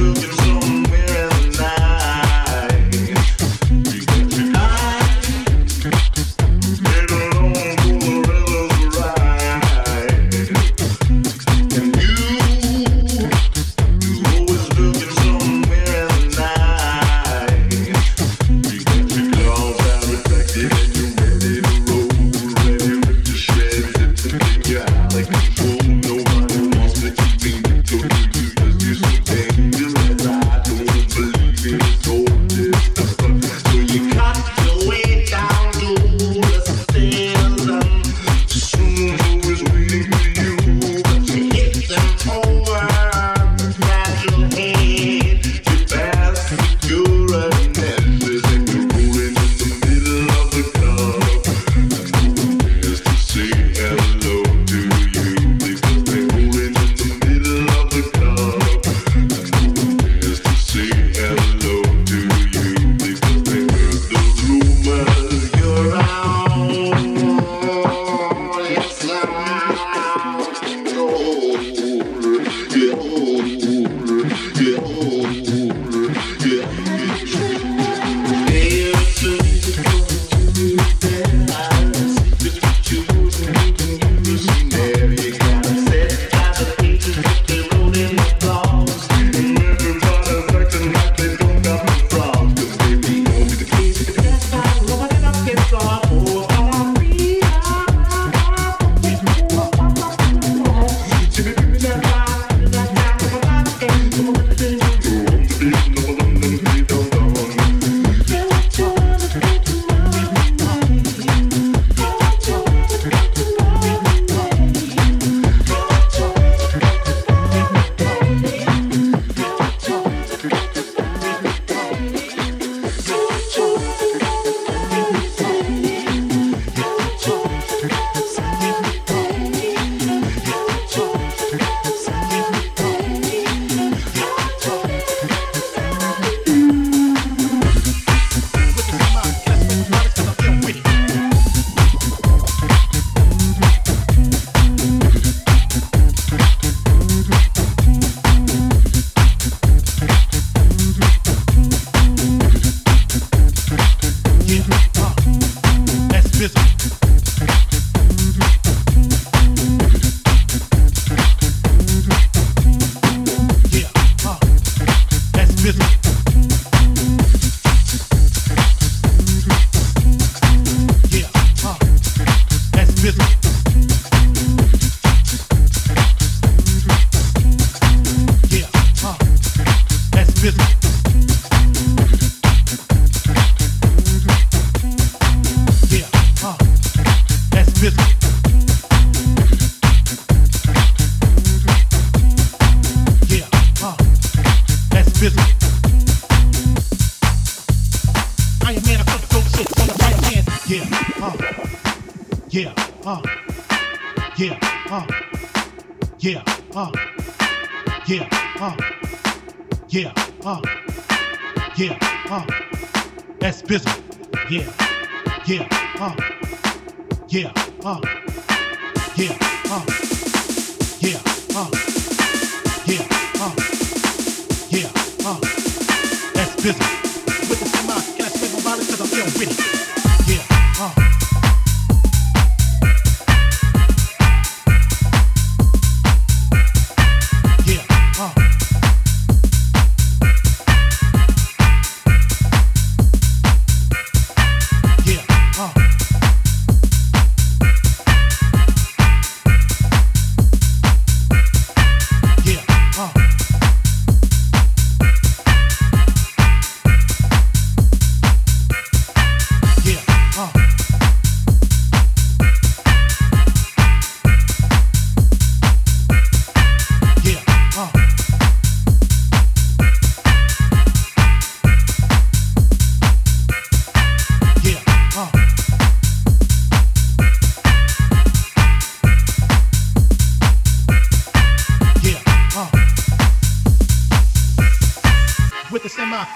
do.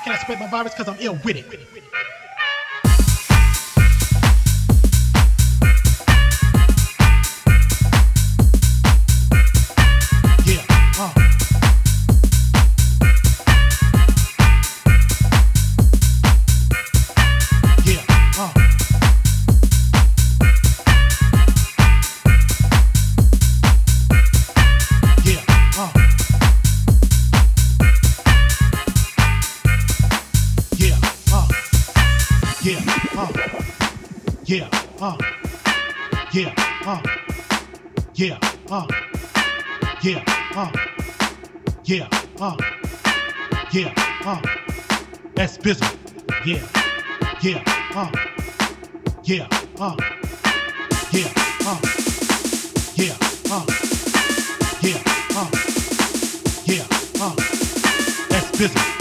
Can I spread my virus? Cause I'm ill with it. Bizzle. Yeah, yeah, uh, yeah, uh, yeah, uh, yeah, uh, yeah, uh, yeah, uh. That's Bizzle.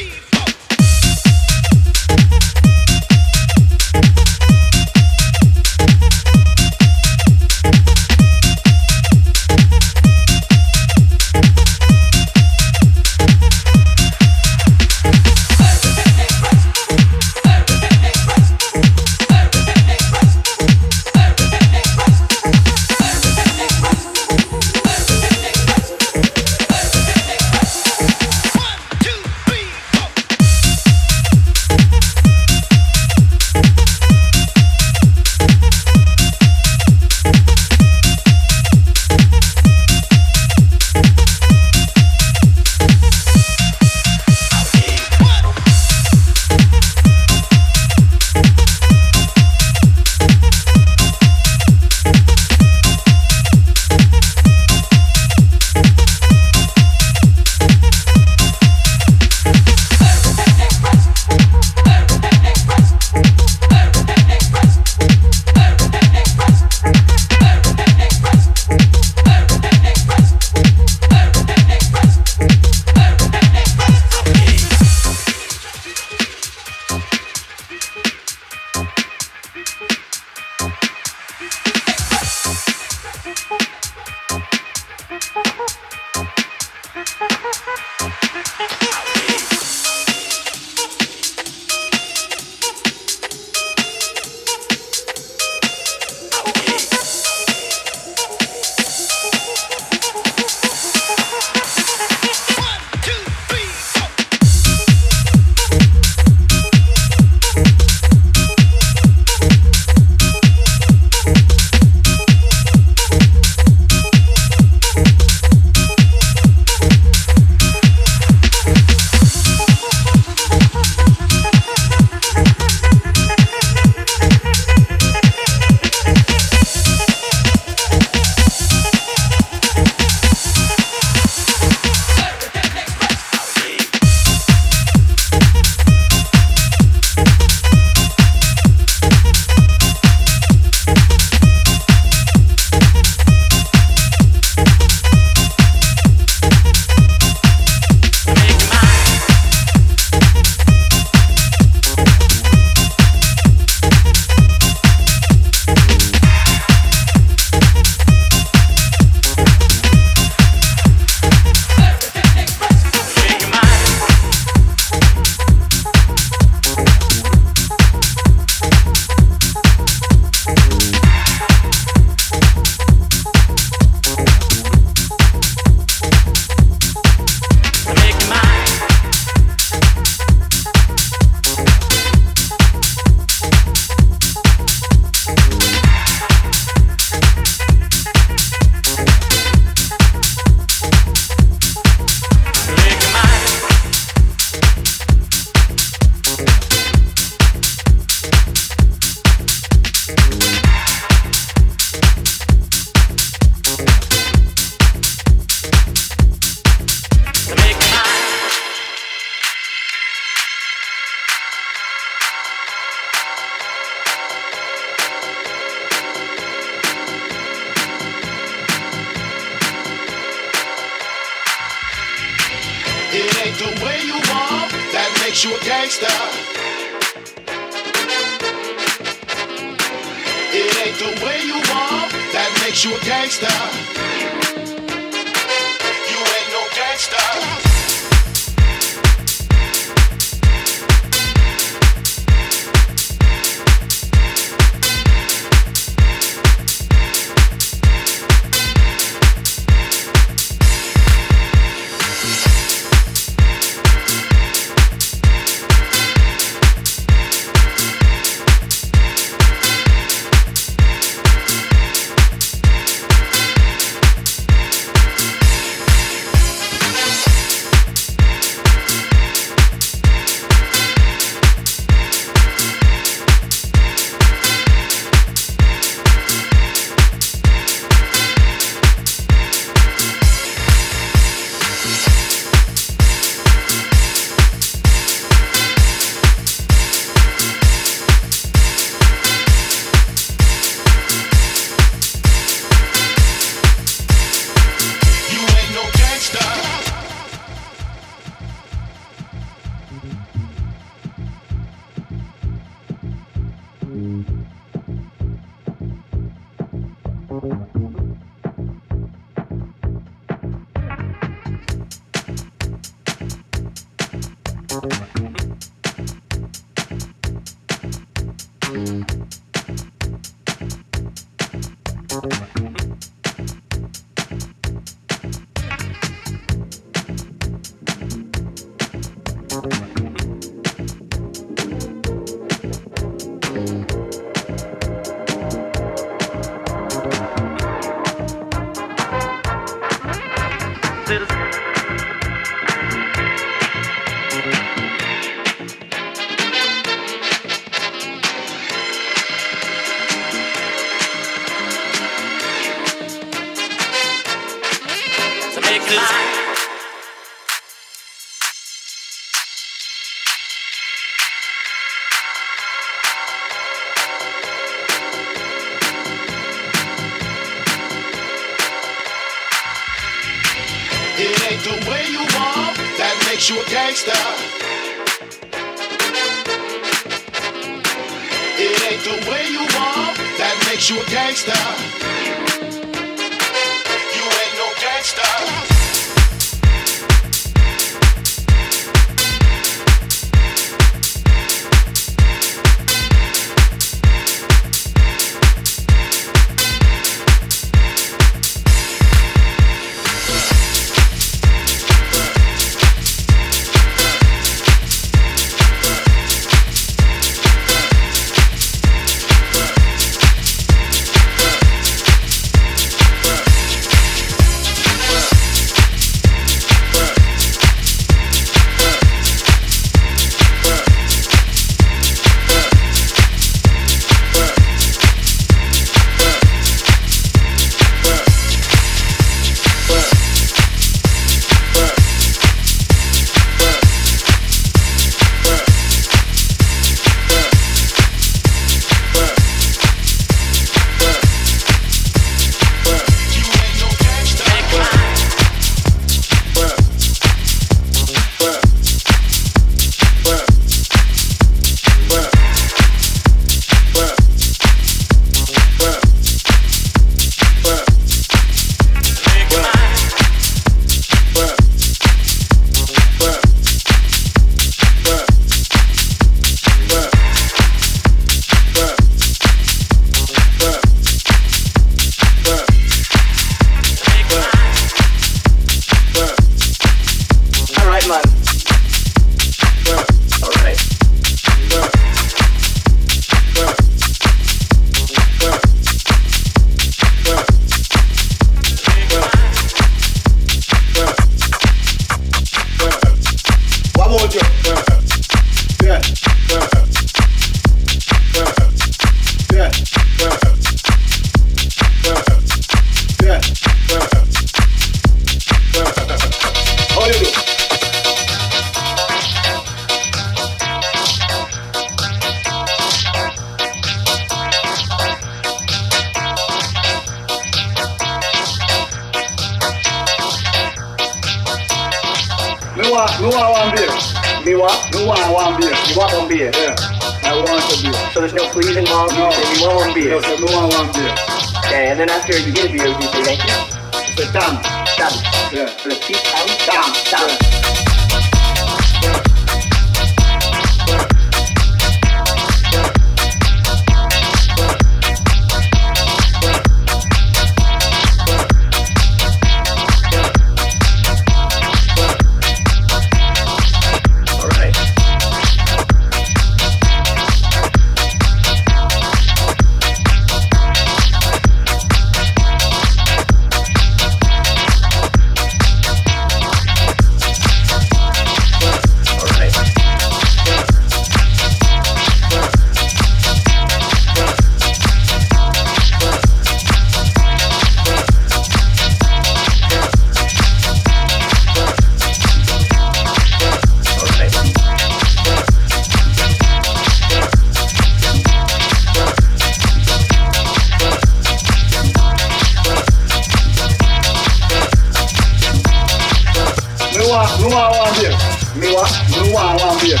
Nua, nua wambia. Nua, nua wambia.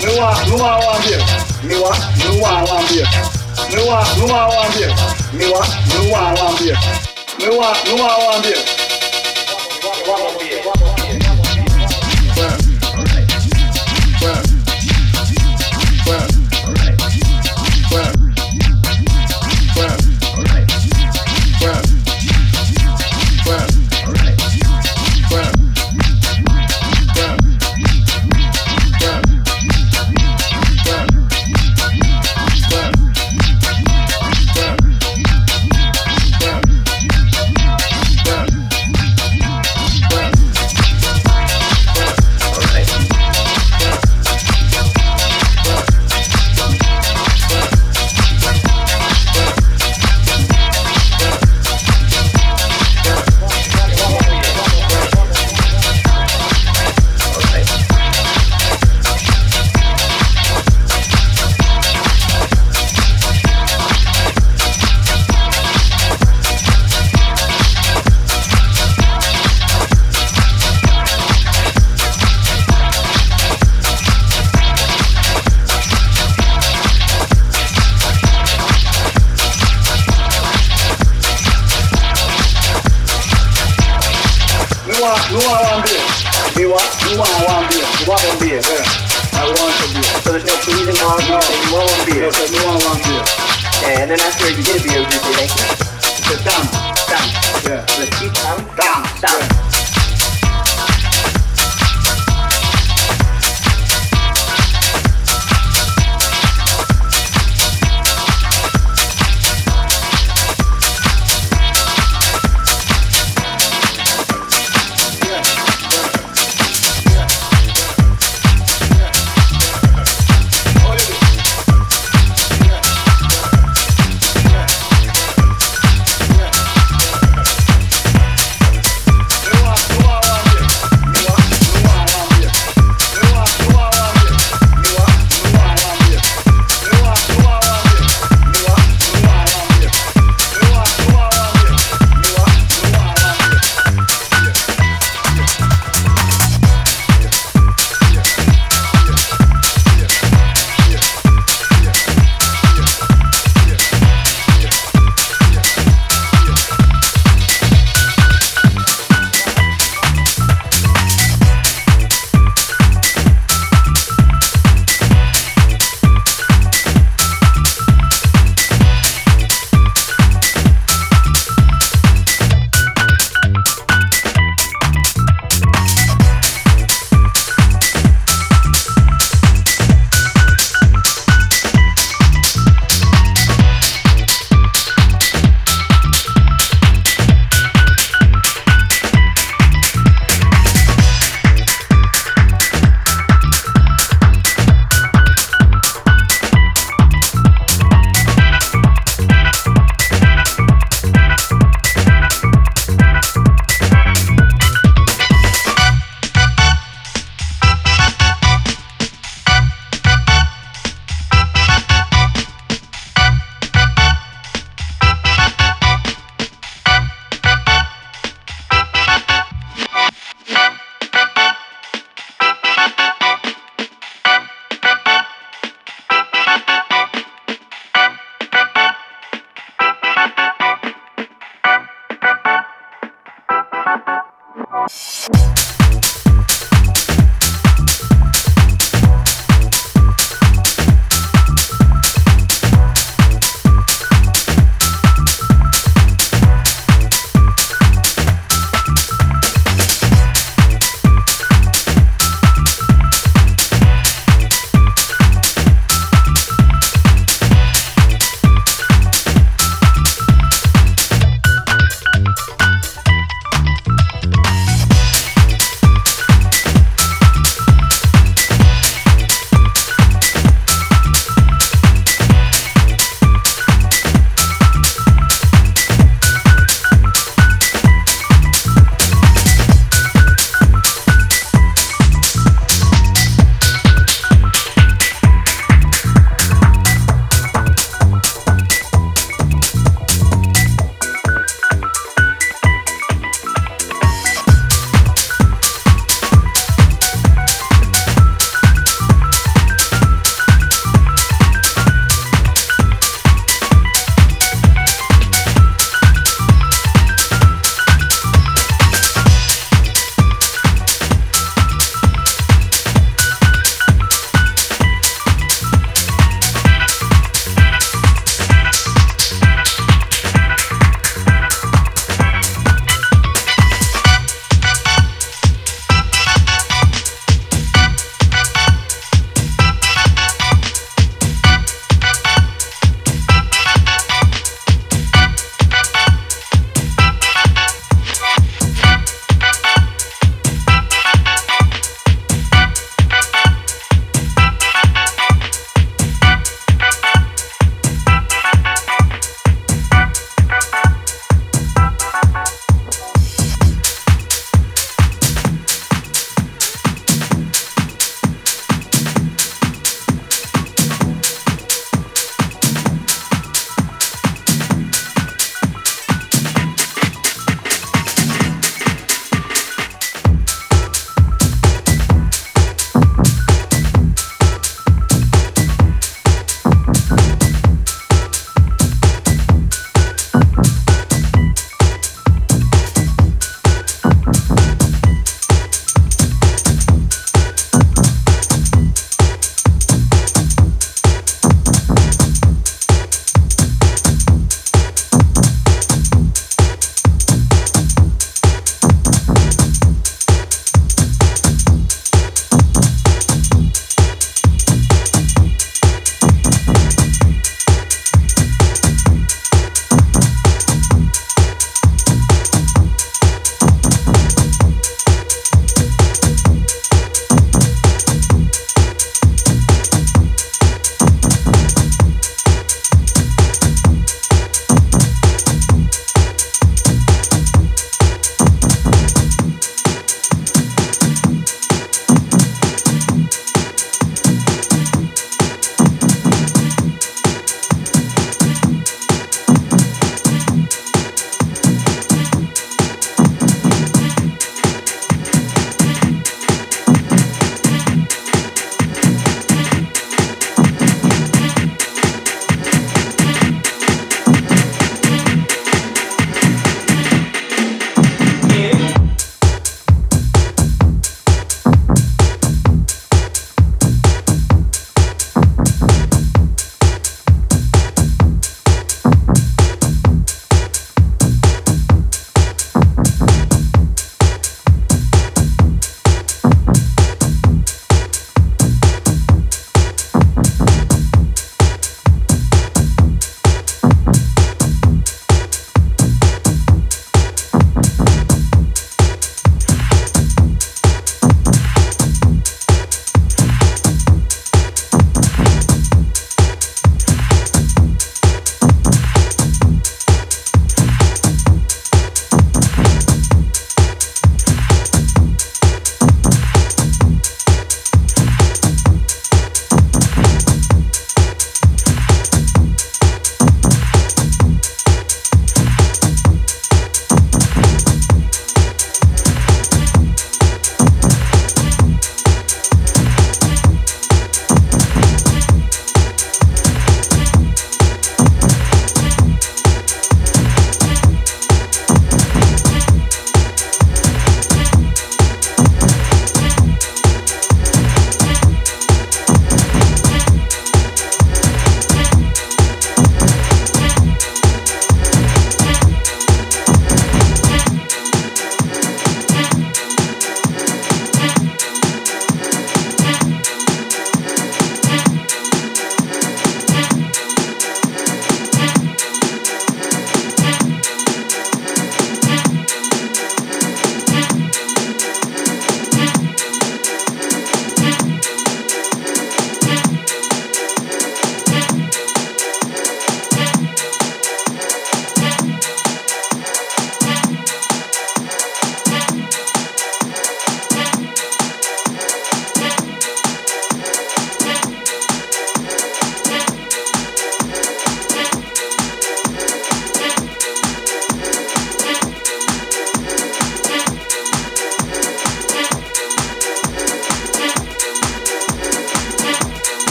Nua, nua wambia. Nua, nua wambia. Nua, nua wambia. Nua, nua wambia. Nua, nua wambia. Nua, nua wambia.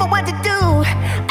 never what to do.